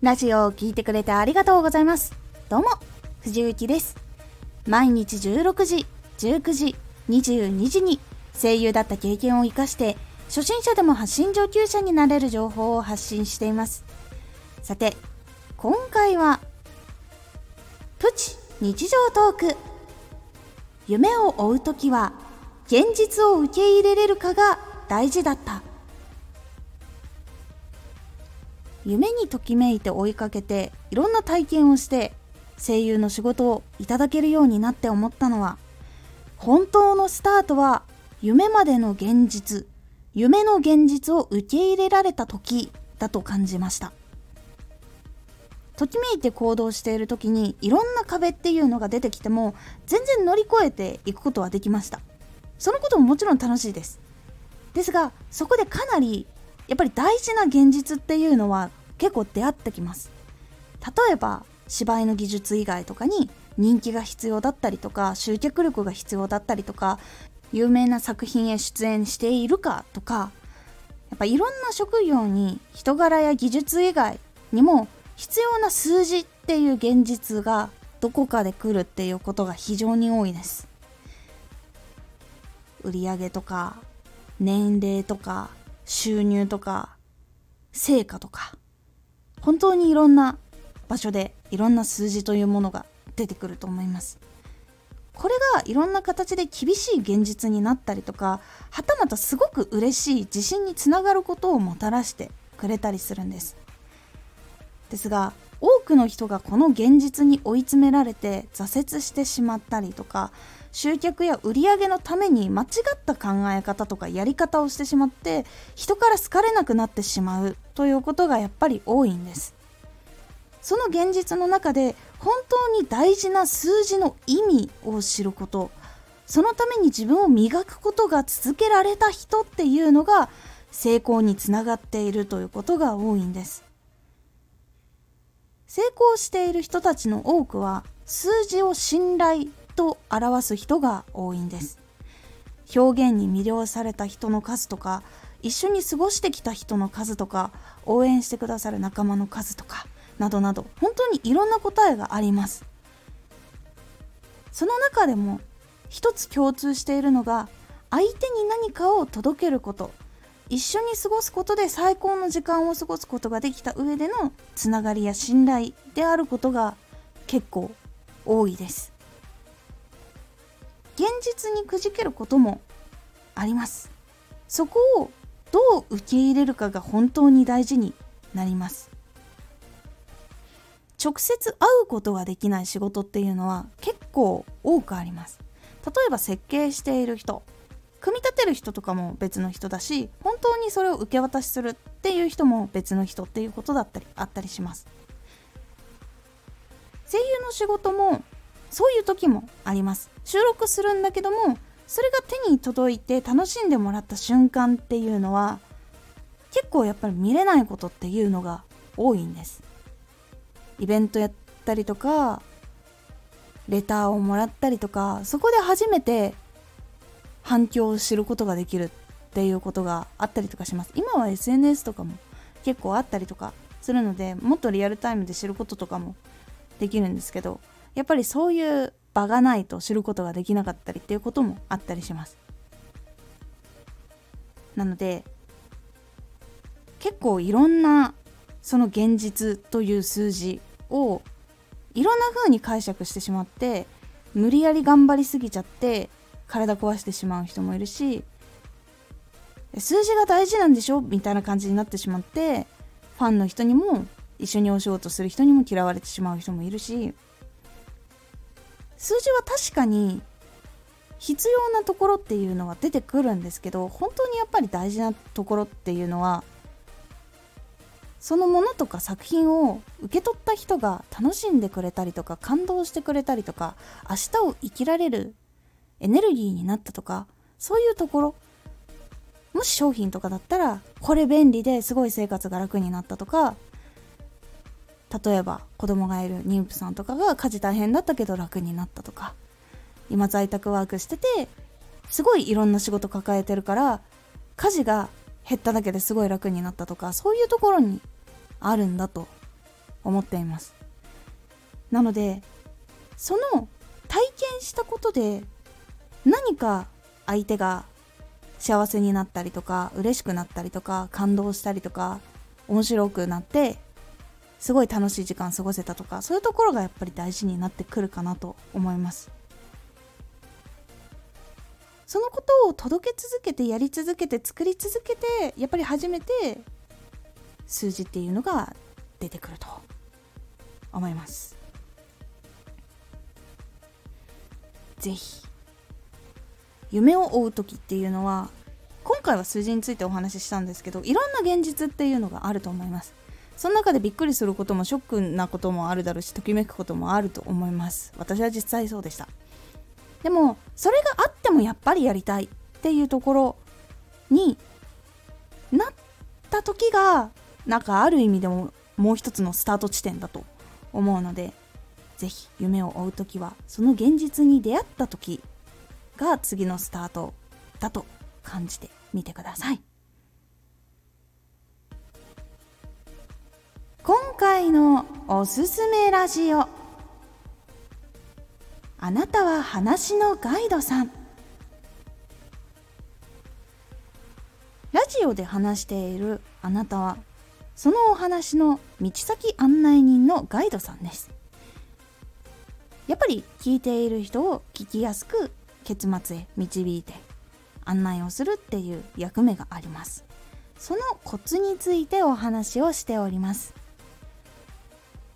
ラジオを聴いてくれてありがとうございます。どうも、藤幸です。毎日16時、19時、22時に声優だった経験を活かして、初心者でも発信上級者になれる情報を発信しています。さて、今回は、プチ日常トーク。夢を追うときは、現実を受け入れれるかが大事だった。夢にときめいて追いかけていろんな体験をして声優の仕事をいただけるようになって思ったのは本当のスタートは夢までの現実夢の現実を受け入れられた時だと感じました。ときめいて行動している時にいろんな壁っていうのが出てきても全然乗り越えていくことはできました。そのことももちろん楽しいです。ですがそこでかなりやっぱり大事な現実っていうのは結構出会ってきます。例えば芝居の技術以外とかに人気が必要だったりとか集客力が必要だったりとか有名な作品へ出演しているかとかやっぱいろんな職業に人柄や技術以外にも必要な数字っていう現実がどこかで来るっていうことが非常に多いです。売上とか年齢とか収入とか成果とか。本当にいろんな場所でいろんな数字というものが出てくると思います。これがいろんな形で厳しい現実になったりとかはたまたすごく嬉しい自信につながることをもたらしてくれたりするんです。ですが多くの人がこの現実に追い詰められて挫折してしまったりとか集客や売り上げのために間違った考え方とかやり方をしてしまって人から好かれなくなってしまうということがやっぱり多いんです。その現実の中で本当に大事な数字の意味を知ること。そのために自分を磨くことが続けられた人っていうのが成功につながっているということが多いんです。成功している人たちの多くは数字を信頼と表す人が多いんです。表現に魅了された人の数とか一緒に過ごしてきた人の数とか応援してくださる仲間の数とかなどなど本当にいろんな答えがあります。その中でも一つ共通しているのが相手に何かを届けること。一緒に過ごすことで最高の時間を過ごすことができた上でのつながりや信頼であることが結構多いです。現実にくじけることもあります。そこをどう受け入れるかが本当に大事になります。直接会うことができない仕事っていうのは結構多くあります。例えば設計している人組み立てる人とかも別の人だし本当にそれを受け渡しするっていう人も別の人っていうことだったりあったりします。声優の仕事もそういう時もあります。収録するんだけどもそれが手に届いて楽しんでもらった瞬間っていうのは結構やっぱり見れないことっていうのが多いんです。イベントやったりとかレターをもらったりとかそこで初めて反響を知ることができるっていうことがあったりとかします。今は SNS とかも結構あったりとかするのでもっとリアルタイムで知ることとかもできるんですけどやっぱりそういう場がないと知ることができなかったりっていうこともあったりします。なので結構いろんなその現実という数字をいろんな風に解釈してしまって無理やり頑張りすぎちゃって体壊してしまう人もいるし数字が大事なんでしょ？みたいな感じになってしまってファンの人にも一緒にお仕事する人にも嫌われてしまう人もいるし数字は確かに必要なところっていうのは出てくるんですけど本当にやっぱり大事なところっていうのはそのものとか作品を受け取った人が楽しんでくれたりとか感動してくれたりとか明日を生きられるエネルギーになったとかそういうところもし商品とかだったらこれ便利ですごい生活が楽になったとか例えば子供がいる妊婦さんとかが家事大変だったけど楽になったとか今在宅ワークしててすごいいろんな仕事抱えてるから家事が減っただけですごい楽になったとかそういうところにあるんだと思っています。なのでその体験したことで何か相手が幸せになったりとか嬉しくなったりとか感動したりとか面白くなってすごい楽しい時間過ごせたとかそういうところがやっぱり大事になってくるかなと思います。そのことを届け続けてやり続けて作り続けてやっぱり初めて数字っていうのが出てくると思います。ぜひ夢を追う時っていうのは今回は数字についてお話ししたんですけどいろんな現実っていうのがあると思います。その中でびっくりすることもショックなこともあるだろうしときめくこともあると思います。私は実際そうでした。でもそれがあってもやっぱりやりたいっていうところになった時がなんかある意味でももう一つのスタート地点だと思うので是非夢を追う時はその現実に出会った時が次のスタートだと感じてみてください。回のおすすめラジオ。あなたは話のガイドさん。ラジオで話しているあなたはそのお話の道先案内人のガイドさんです。やっぱり聞いている人を聞きやすく結末へ導いて案内をするっていう役目があります。そのコツについてお話をしております。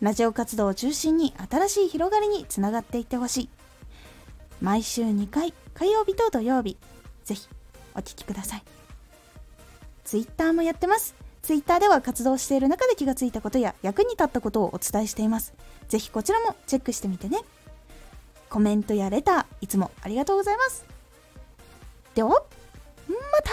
ラジオ活動を中心に新しい広がりにつながっていってほしい。毎週2回火曜日と土曜日ぜひお聴きください。Twitter もやってます。Twitter では活動している中で気がついたことや役に立ったことをお伝えしています。ぜひこちらもチェックしてみてね。コメントやレターいつもありがとうございます。ではまた